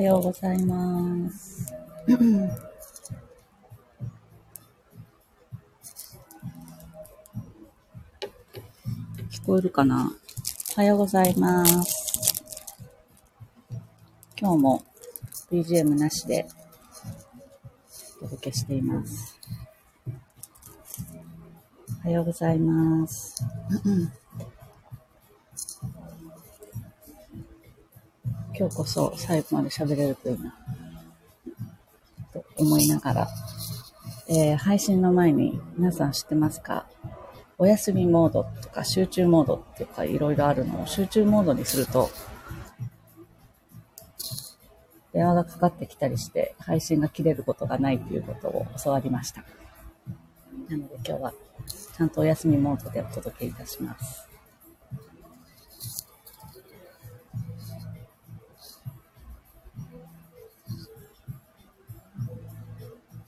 はようございます。聞こえるかな？おはようございます。今日も BGM なしでお届けしています。おはようございます。今日こそ最後まで喋れるといいな、と思いながら、えー配信の前に皆さん知ってますか？お休みモードとか集中モードっていうかいろいろあるのを集中モードにすると、電話がかかってきたりして配信が切れることがないということを教わりました。なので今日はちゃんとお休みモードでお届けいたします。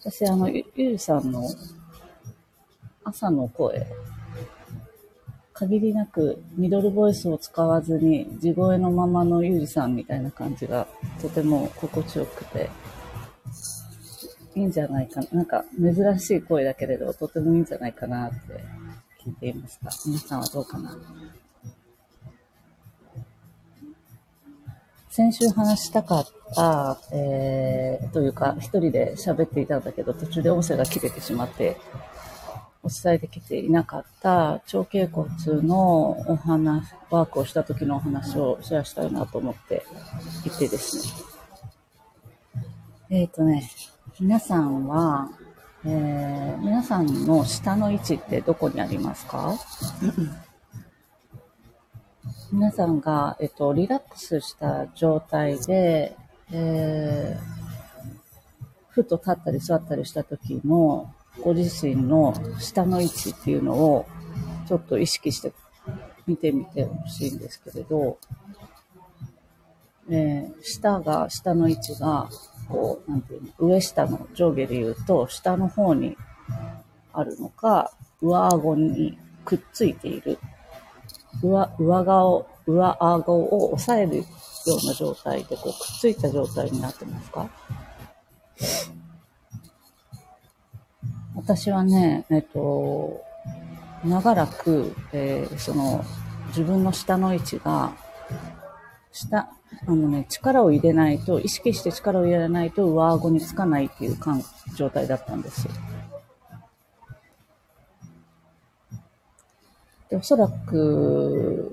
私、あの、ゆうさんの朝の声、限りなくミドルボイスを使わずに地声のままのゆうじさんみたいな感じがとても心地よくて、いいんじゃないかな。なんか珍しい声だけれど、とてもいいんじゃないかなって聞いていました。皆さんはどうかな？先週話したかった、えー、というか、一人で喋っていたんだけど、途中で音声が切れてしまって、お伝えできていなかった腸頸骨のお話、ワークをした時のお話をシェアしたいなと思っていてですね。えっ、ー、とね、皆さんは、えー、皆さんの下の位置ってどこにありますか？皆さんが、えっと、リラックスした状態で、えー、ふと立ったり座ったりした時のご自身の下の位置っていうのをちょっと意識して見てみてほしいんですけれど、えー、下が、下の位置が、こう、なんていうの、上下の上下で言うと、下の方にあるのか、上顎にくっついている上、上顔、上顎を押さえるような状態で、こう、くっついた状態になってますか？私はね、えっと、長らく、えー、その、自分の下の位置が、下、あのね、力を入れないと、意識して力を入れないと上顎につかないっていう感状態だったんです。で、おそらく、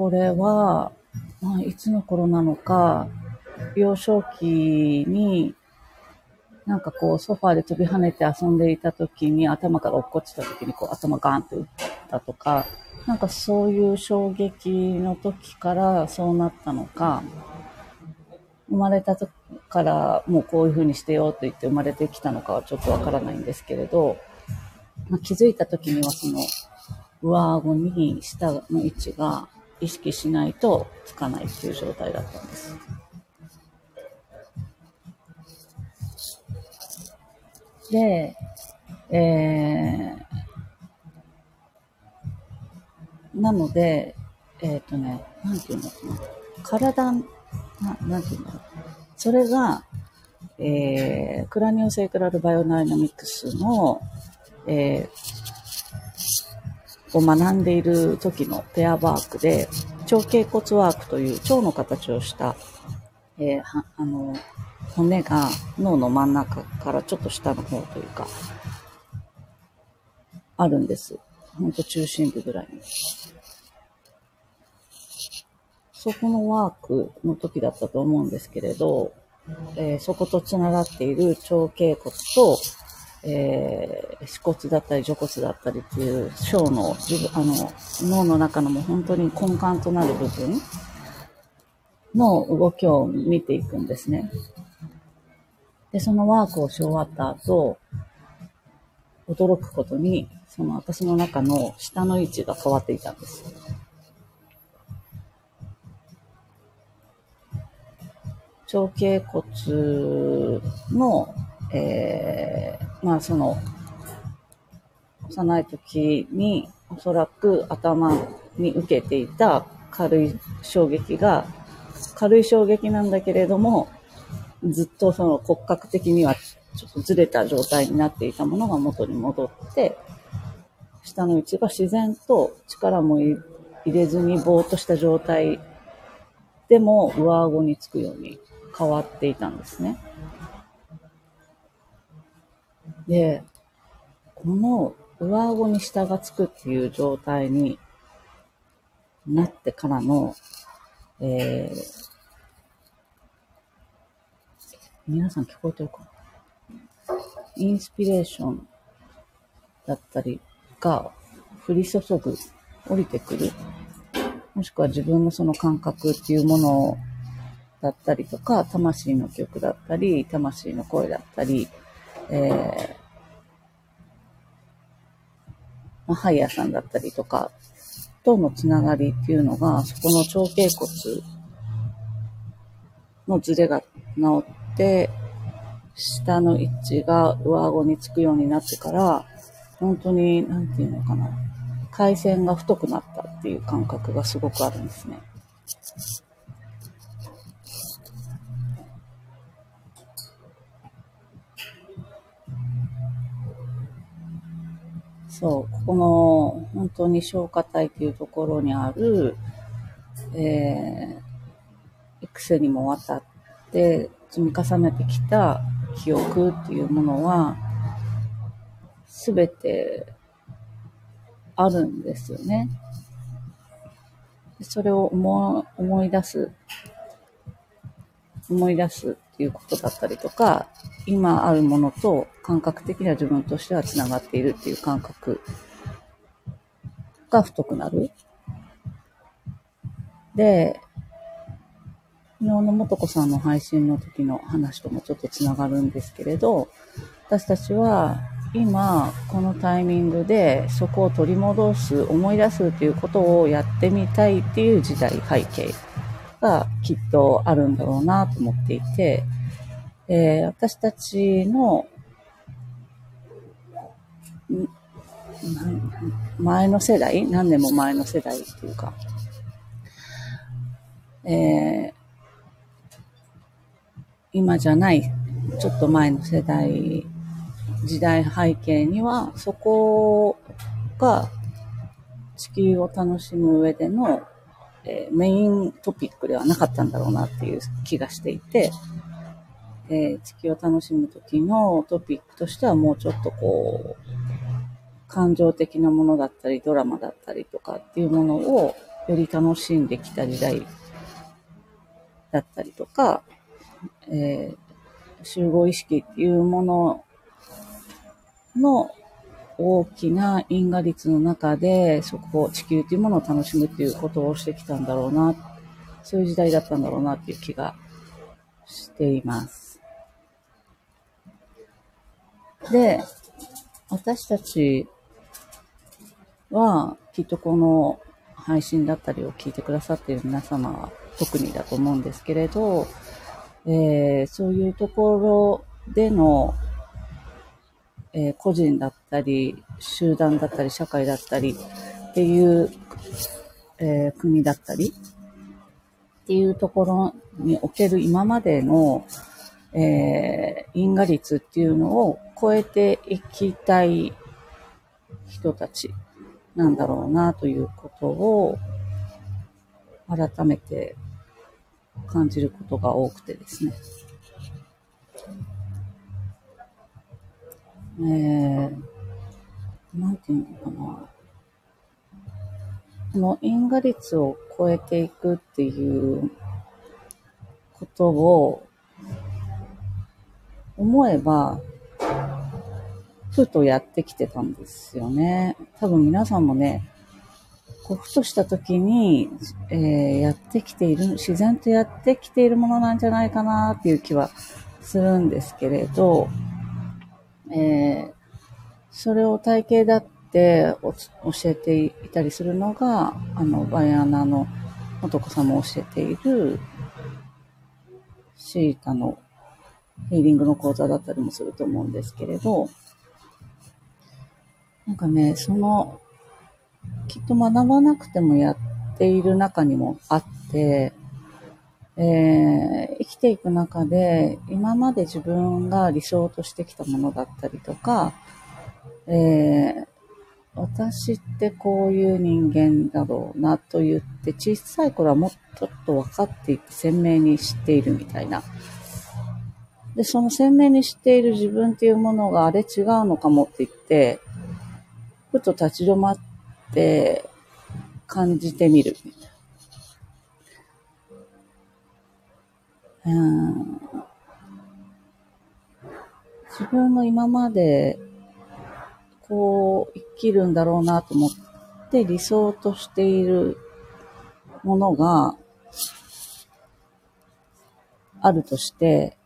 これは、まあ、いつの頃なのか、幼少期に、なんかこう、ソファーで飛び跳ねて遊んでいた時に、頭から落っこちた時に、こう、頭ガーンって打ったとか、なんかそういう衝撃の時からそうなったのか、生まれた時からもうこういう風にしてよと言って生まれてきたのかはちょっとわからないんですけれど、まあ、気づいた時にはその、上顎に下の位置が意識しないとつかないっていう状態だったんです。で、えー、なので、えっ、ー、とね、なんていうのかな。体、ななんていうんだろう。それが、えー、クラニオセイクラルバイオダイナミクスの、えー、を学んでいる時のペアワークで、腸頸骨ワークという腸の形をした、えー、はあの、骨が脳の真ん中からちょっと下の方というか、あるんです。ほんと中心部ぐらいに。そこのワークの時だったと思うんですけれど、えー、そこと繋がっている腸頸骨と、えー、骨だったり、除骨だったりっていう小の、自分あの、脳の中のもう本当に根幹となる部分の動きを見ていくんですね。で、そのワークをし終わった後、驚くことに、その私の中の下の位置が変わっていたんです。腸頸骨の、えー、まあその、幼い時におそらく頭に受けていた軽い衝撃が、軽い衝撃なんだけれども、ずっとその骨格的にはちょっとずれた状態になっていたものが元に戻って、下の位置が自然と力も入れずにぼーっとした状態でも上顎につくように変わっていたんですね。で、この上顎に下がつくっていう状態になってからの、えー、皆さん聞こえてるかな？インスピレーションだったりが降り注ぐ、降りてくる。もしくは自分のその感覚っていうものだったりとか、魂の曲だったり、魂の声だったり、えー、まあ、ハイヤーさんだったりとか、とのつながりっていうのが、そこの腸頸骨のズレが治って、下の位置が上顎につくようになってから、本当に、なんていうのかな、回線が太くなったっていう感覚がすごくあるんですね。そう、ここの本当に消化体っていうところにある、えー、癖にもわたって積み重ねてきた記憶っていうものは、すべてあるんですよね。それを思思い出す、思い出すいうことだったりとか、今あるものと感覚的には自分としては繋がっているっていう感覚が太くなる。で、昨日のもとこさんの配信の時の話ともちょっとつながるんですけれど、私たちは今、このタイミングでそこを取り戻す、思い出すということをやってみたいっていう時代背景がきっとあるんだろうなと思っていて、えー、私たちの前の世代、何年も前の世代っていうか、えー、今じゃない、ちょっと前の世代、時代背景には、そこが地球を楽しむ上での、えー、メイントピックではなかったんだろうなっていう気がしていて、えー、地球を楽しむ時のトピックとしてはもうちょっとこう、感情的なものだったり、ドラマだったりとかっていうものをより楽しんできた時代だったりとか、えー、集合意識っていうものの大きな因果率の中で、そこ、地球っていうものを楽しむっていうことをしてきたんだろうな、そういう時代だったんだろうなっていう気がしています。で、私たちは、きっとこの配信だったりを聞いてくださっている皆様は特にだと思うんですけれど、えー、そういうところでの、えー、個人だったり、集団だったり、社会だったりっていう、えー、国だったりっていうところにおける今までの、えー、因果率っていうのを超えていきたい人たちなんだろうなということを改めて感じることが多くてですね。えー、なんていうのかな。この因果率を超えていくっていうことを思えば、ふとやってきてたんですよね。多分皆さんもね、こうふとした時に、えー、やってきている、自然とやってきているものなんじゃないかなっていう気はするんですけれど、えー、それを体系だって教えていたりするのが、あの、バイアナの男さんも教えている、シータのヒーリングの講座だったりもすると思うんですけれど、なんかね、そのきっと学ばなくてもやっている中にもあって、えー、生きていく中で、今まで自分が理想としてきたものだったりとか、えー、私ってこういう人間だろうなと言って、小さい頃はもっとちょっと分かっていて鮮明に知っているみたいな。で、その鮮明に知っている自分っていうものがあれ違うのかもって言って、ふと立ち止まって感じてみる自分の今までこう生きるんだろうなと思って理想としているものがあるとして、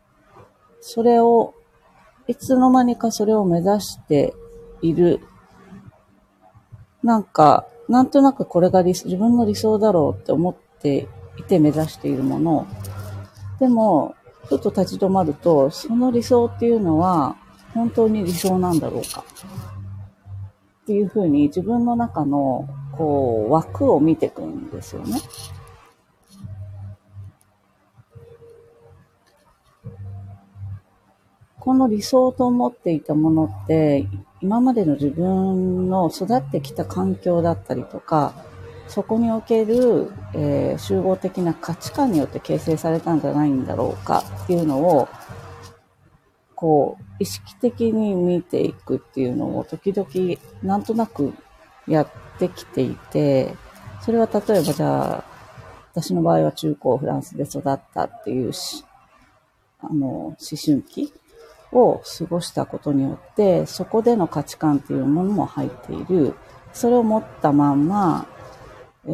それを、いつの間にかそれを目指している。なんか、なんとなくこれが自分の理想だろうって思っていて目指しているものを。でも、ちょっと立ち止まると、その理想っていうのは本当に理想なんだろうかっていうふうに自分の中のこう枠を見ていくんですよね。この理想と思っていたものって、今までの自分の育ってきた環境だったりとか、そこにおける、えー、集合的な価値観によって形成されたんじゃないんだろうかっていうのを、こう、意識的に見ていくっていうのを時々なんとなくやってきていて、それは例えばじゃあ、私の場合は中高フランスで育ったっていうし、あの、思春期を過ごしたことによって、そこでの価値観っていうものも入っている。それを持ったまんま、え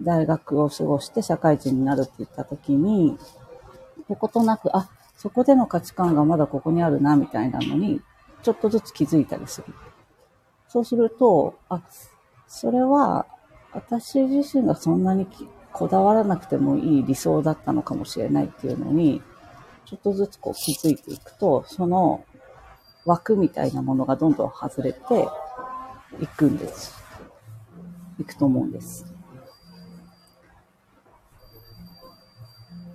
ー、大学を過ごして社会人になるって言った時に、どことなく、あ、そこでの価値観がまだここにあるな、みたいなのに、ちょっとずつ気づいたりする。そうすると、あ、それは、私自身がそんなにこだわらなくてもいい理想だったのかもしれないっていうのに、ちょっとずつこう気づいていくと、その枠みたいなものがどんどん外れていくんです。いくと思うんです。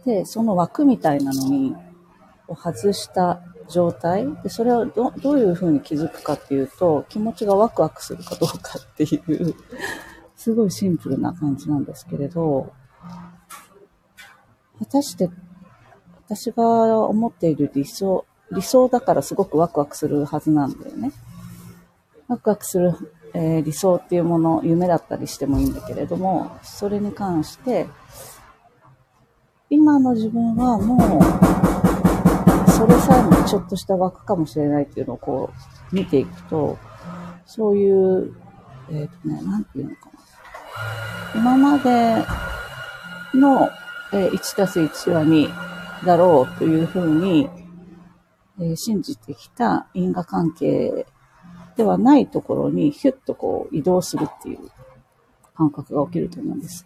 で、その枠みたいなのに、を外した状態で、それをどどういうふうに気づくかっていうと、気持ちがワクワクするかどうかっていうすごいシンプルな感じなんですけれど、果たして私が思っている理想、理想だからすごくワクワクするはずなんだよね。ワクワクする、えー、理想っていうもの、夢だったりしてもいいんだけれども、それに関して、今の自分はもう、それさえもちょっとした枠かもしれないっていうのをこう見ていくと、そういう、えっ、ー、とね、なんていうのかな。今までの、えー、1たす1は2だろうというふうに、えー、信じてきた因果関係ではないところにヒュッとこう移動するっていう感覚が起きると思うんです。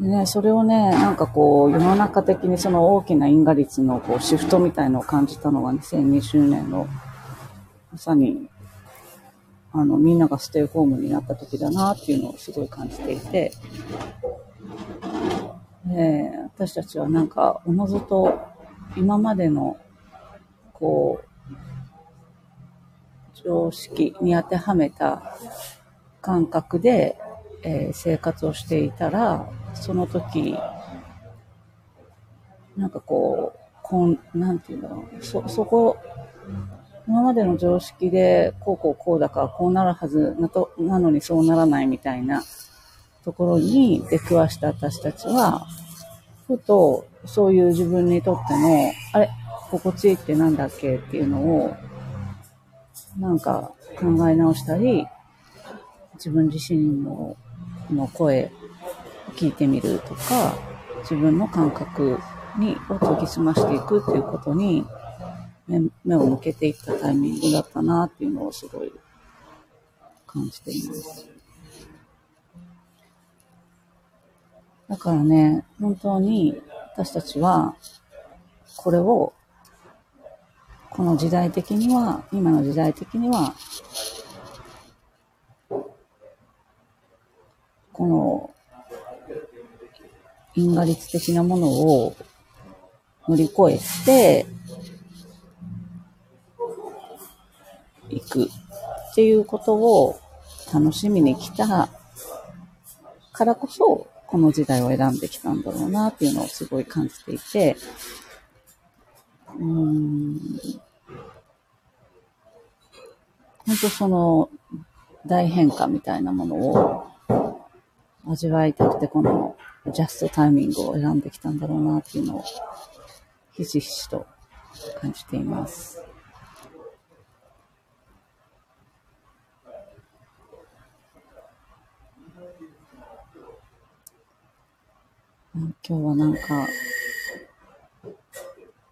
ね、それをね、なんかこう、世の中的にその大きな因果率のこうシフトみたいのを感じたのが2020年の、まさに、あの、みんながステイホームになった時だなっていうのをすごい感じていて、え、私たちはなんか、おのずと今までの、こう、常識に当てはめた感覚で、えー、生活をしていたら、その時、なんかこう、こん、なんていうんだろう。そ、そこ、今までの常識で、こうこうこうだからこうなるはずなと、なのにそうならないみたいなところに出くわした私たちは、ふと、そういう自分にとっての、あれ、心地いいってなんだっけっていうのを、なんか考え直したり、自分自身のの声聞いてみるとか、自分の感覚に、を研ぎ澄ましていくっていうことに目、目を向けていったタイミングだったなっていうのをすごい感じています。だからね、本当に私たちは、これを、この時代的には、今の時代的には、この因果律的なものを乗り越えていくっていうことを楽しみに来たからこそ、この時代を選んできたんだろうなっていうのをすごい感じていて、うん、本当その大変化みたいなものを味わいたくて、このジャストタイミングを選んできたんだろうなっていうのを、ひしひしと感じています。今日はなんか、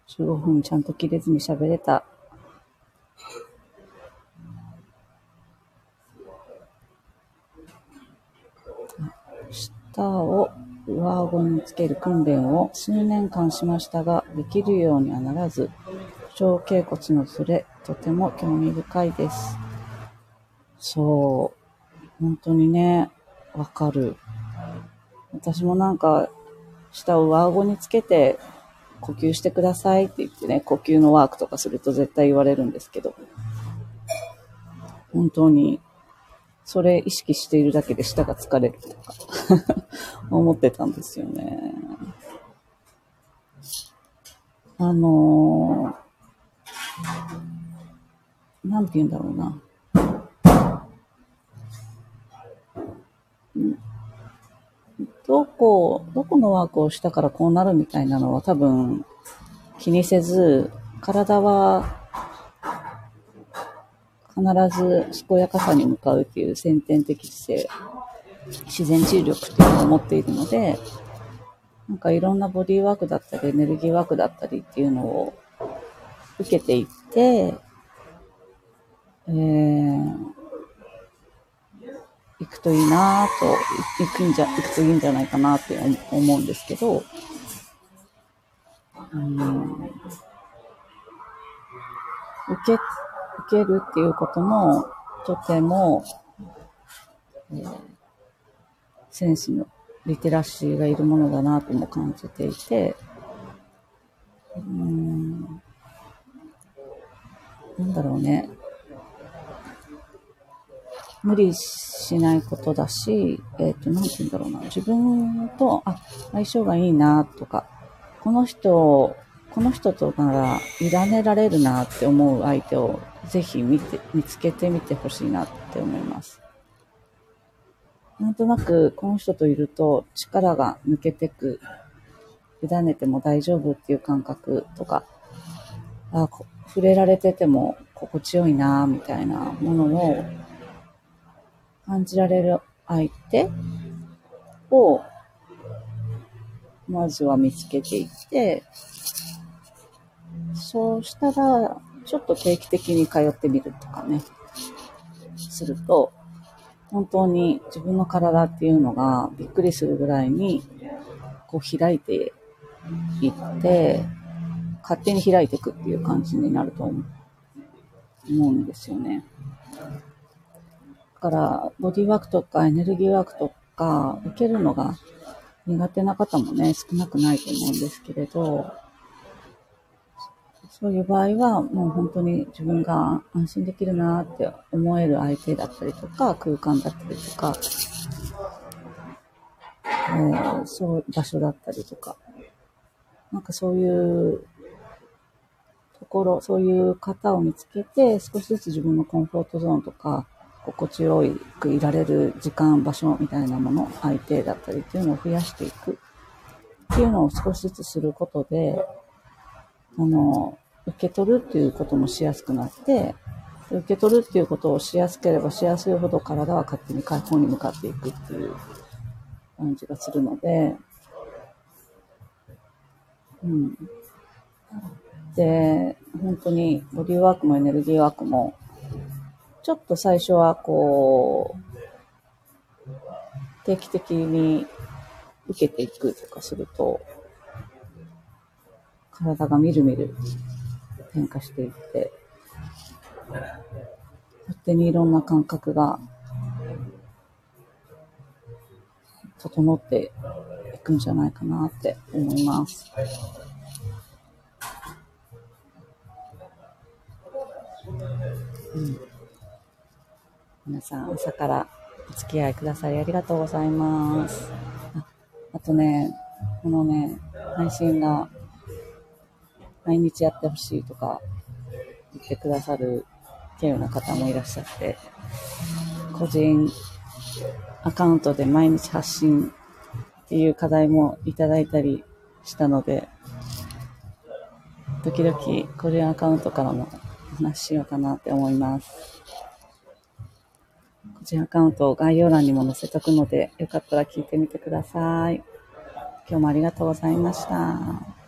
15分ちゃんと切れずに喋れた。舌を上顎につける訓練を数年間しましたが、できるようにはならず、小頸骨のずれ、とても興味深いです。そう。本当にね、わかる。私もなんか、舌を上顎につけて呼吸してくださいって言ってね、呼吸のワークとかすると絶対言われるんですけど、本当に、それ意識しているだけで舌が疲れるとか 思ってたんですよね。あのー、なんて言うんだろうな。どこ、どこのワークをしたからこうなるみたいなのは多分気にせず、体は必ず健やかさに向かうっていう先天的姿勢、自然治癒力っていうのを持っているので、なんかいろんなボディーワークだったり、エネルギーワークだったりっていうのを受けていって、えー、行くといいなぁと、行くんじゃ、行くといいんじゃないかなって思うんですけど、うん、受け、受けるっていうことも、とても、えーセンスのリテラシーがいるものだなとも感じていて、うん、なんだろうね。無理しないことだし、えっ、と、なんて言うんだろうな。自分と、あ、相性がいいなとか、この人、この人となら、委ねられるなって思う相手を、ぜひ見て、見つけてみてほしいなって思います。なんとなく、この人といると力が抜けてく、委ねても大丈夫っていう感覚とか、あ触れられてても心地よいな、みたいなものを感じられる相手を、まずは見つけていって、そうしたら、ちょっと定期的に通ってみるとかね、すると、本当に自分の体っていうのがびっくりするぐらいにこう開いていって、勝手に開いていくっていう感じになると思う思うんですよね。から、ボディーワークとかエネルギーワークとか受けるのが苦手な方もね、少なくないと思うんですけれど、そういう場合は、もう本当に自分が安心できるなって思える相手だったりとか、空間だったりとか、えーそう、場所だったりとか、なんかそういうところ、そういう方を見つけて、少しずつ自分のコンフォートゾーンとか、心地よくいられる時間、場所みたいなもの、相手だったりっていうのを増やしていくっていうのを少しずつすることで、あの、受け取るっていうこともしやすくなって、受け取るっていうことをしやすければしやすいほど体は勝手に解放に向かっていくっていう感じがするので、うん。で、本当にボディーワークもエネルギーワークも、ちょっと最初はこう、定期的に受けていくとかすると、体がみるみる変化していって、勝手にいろんな感覚が整っていくんじゃないかなって思います。うん、皆さん朝からお付き合いくださりありがとうございます。ああとね、このね、配信が毎日やってほしいとか言ってくださる経由の方もいらっしゃって、個人アカウントで毎日発信っていう課題もいただいたりしたので、時々個人アカウントからもお話ししようかなって思います。人アカウントを概要欄にも載せとくので、よかったら聞いてみてください。今日もありがとうございました。